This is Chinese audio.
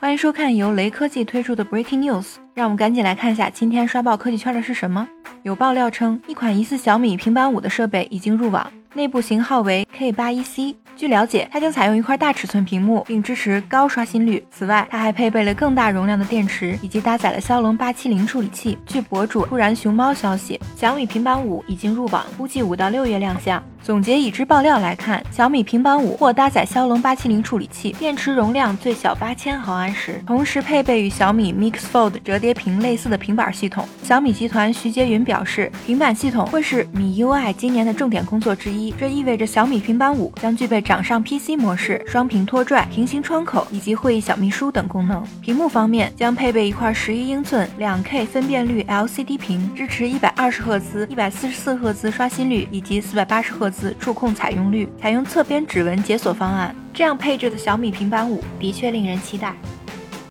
欢迎收看由雷科技推出的 Breaking News，让我们赶紧来看一下今天刷爆科技圈的是什么。有爆料称，一款疑似小米平板五的设备已经入网，内部型号为 K81C。据了解，它将采用一块大尺寸屏幕，并支持高刷新率。此外，它还配备了更大容量的电池，以及搭载了骁龙八七零处理器。据博主突然熊猫消息，小米平板五已经入网，估计五到六月亮相。总结已知爆料来看，小米平板五或搭载骁龙八七零处理器，电池容量最小八千毫安时，同时配备与小米 Mix Fold 折叠屏类似的平板系统。小米集团徐杰云表示，平板系统会是米 UI 今年的重点工作之一，这意味着小米平板五将具备掌上 PC 模式、双屏拖拽、平行窗口以及会议小秘书等功能。屏幕方面将配备一块十一英寸两 K 分辨率 LCD 屏，支持一百二十赫兹、一百四十四赫兹刷新率以及四百八十赫兹。触控采用率，采用侧边指纹解锁方案，这样配置的小米平板五的确令人期待。